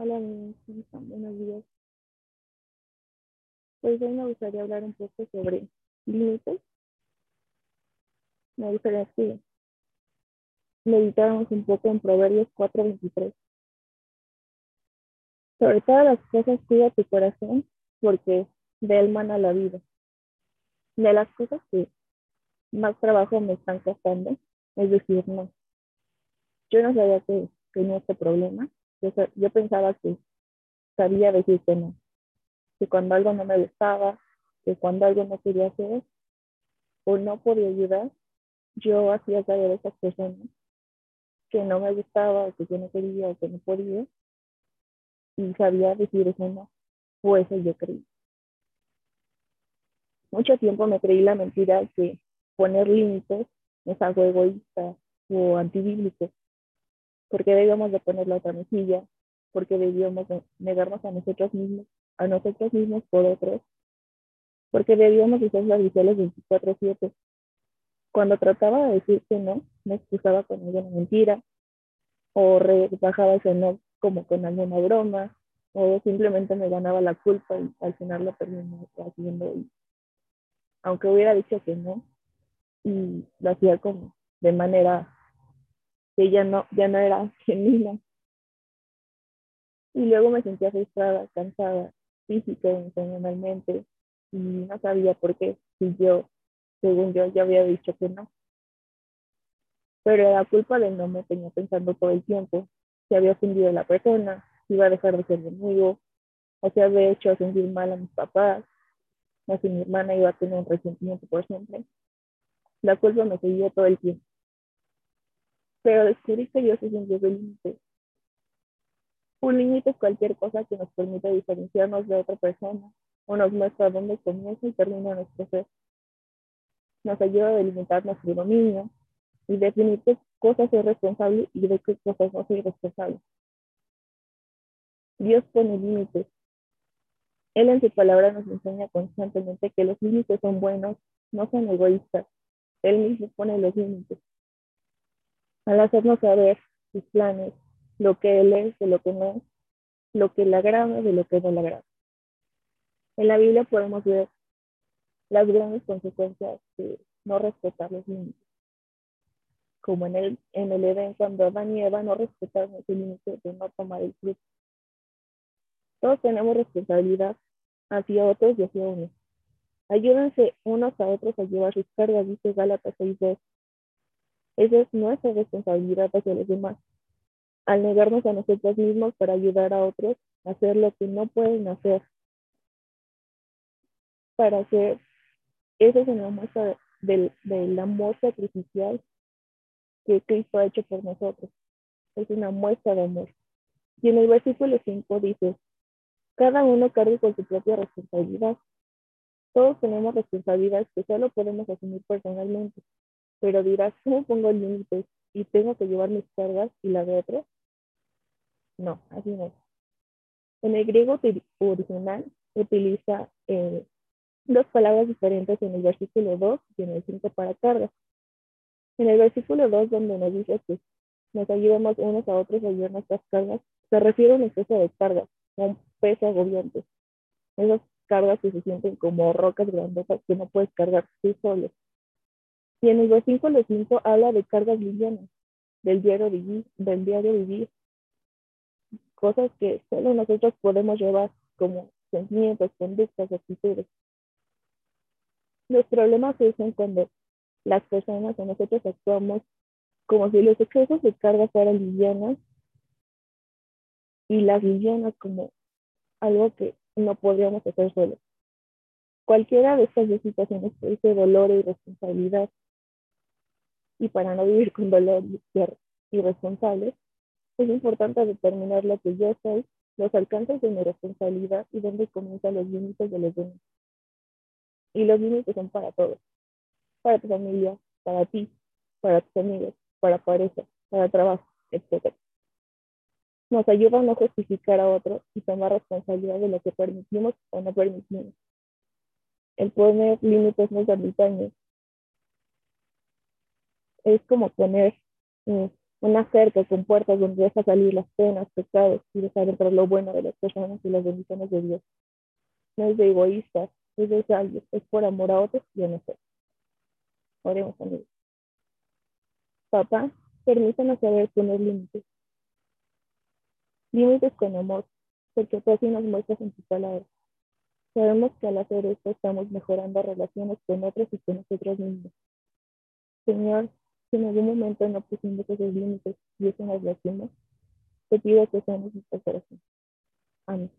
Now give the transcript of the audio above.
Hola, buenos días. Pues hoy me gustaría hablar un poco sobre límites. Me gustaría que meditáramos un poco en Proverbios 4:23. Sobre todas las cosas cuida tu corazón, porque de él mana la vida. De las cosas que más trabajo me están costando, es decir, no. Yo no sabía que tenía este problema. Yo, pensaba que sabía decir que no que cuando algo no me gustaba, que cuando algo no quería hacer o no podía ayudar, yo hacía saber a esas personas que no me gustaba o que yo no quería o que no podía y sabía decir eso no, o eso yo creí. Mucho tiempo me creí la mentira que poner límites es algo egoísta o antibíblico, porque debíamos de poner la otra mejilla, porque debíamos negarnos a nosotros mismos a nosotros mismos por otros, porque debíamos ser serviciales 24/7. Cuando trataba de decir que no, me excusaba con alguna mentira, o rebajaba ese no como con alguna broma, o simplemente me ganaba la culpa y al final lo terminaba haciendo. Y, aunque hubiera dicho que no, y lo hacía como de manera que ya no, ya no era genuina. Y luego me sentía frustrada, cansada, física, emocionalmente, y no sabía por qué, si yo, según yo, ya había dicho que no. Pero la culpa de no me tenía pensando todo el tiempo, si había ofendido a la persona, si iba a dejar de ser conmigo, o si había hecho sentir mal a mis papás, o si mi hermana iba a tener un resentimiento por siempre. La culpa me seguía todo el tiempo. Pero descubrí que yo se sentía de límite un límite es cualquier cosa que nos permita diferenciarnos de otra persona o nos muestra dónde comienza y termina nuestro ser. Nos ayuda a delimitar nuestro dominio y definir qué cosas es responsable y de qué cosas no soy responsable. Dios pone límites. Él en su palabra nos enseña constantemente que los límites son buenos, no son egoístas. Él mismo pone los límites. Al hacernos saber sus planes, lo que él es de lo que no es, lo que le agrada de lo que no le agrada. En la Biblia podemos ver las grandes consecuencias de no respetar los límites. Como en el, en el Edén, cuando Adán y Eva no respetaron ese límite de no tomar el fruto. Todos tenemos responsabilidad hacia otros y hacia unos. Ayúdense unos a otros a llevar sus cargas, dice Gálatas 6.2. Esa es nuestra responsabilidad hacia los demás al negarnos a nosotros mismos para ayudar a otros a hacer lo que no pueden hacer. Para hacer, eso es una muestra del, del amor sacrificial que Cristo ha hecho por nosotros. Es una muestra de amor. Y en el versículo 5 dice, cada uno cargue con su propia responsabilidad. Todos tenemos responsabilidades que solo podemos asumir personalmente, pero dirás, ¿cómo pongo límites y tengo que llevar mis cargas y la de otros? No, así no. En el griego original utiliza eh, dos palabras diferentes en el versículo 2 y en el 5 para cargas. En el versículo 2, donde nos dice que nos ayudamos unos a otros a llevar nuestras cargas, se refiere a un exceso de cargas, un peso agobiante. Esas cargas que se sienten como rocas grandotas que no puedes cargar tú solo. Y en el versículo 5 habla de cargas livianas, del diario vivir, del diario vivir, cosas que solo nosotros podemos llevar como sentimientos, conductas, actitudes. Los problemas surgen cuando las personas o nosotros actuamos como si los excesos de carga fueran livianas y las livianas como algo que no podríamos hacer solos. Cualquiera de estas dos situaciones produce dolor y responsabilidad. Y para no vivir con dolor y ser irresponsables, es importante determinar lo que yo soy, los alcances de mi responsabilidad y dónde comienzan los límites de los demás. Y los límites son para todos, para tu familia, para ti, para tus amigos, para pareja, para trabajo, etc. Nos ayuda a no justificar a otros y tomar responsabilidad de lo que permitimos o no permitimos. El poner límites no es ermitaños. Es como poner eh, Una cerca con puertas donde deja salir las penas, pecados y deja entrar lo bueno de las personas y las bendiciones de Dios. No es de egoístas, es de sabios, es por amor a otros y a nosotros. Oremos, amigos. Papá, permítanos saber poner límites. Límites con amor, porque tú así nos muestras en tu palabra. Sabemos que al hacer esto estamos mejorando relaciones con otros y con nosotros mismos. Señor, si en algún momento no pusimos esos límites y eso nos lastima, te pido que seamos nuestro corazón. Amén.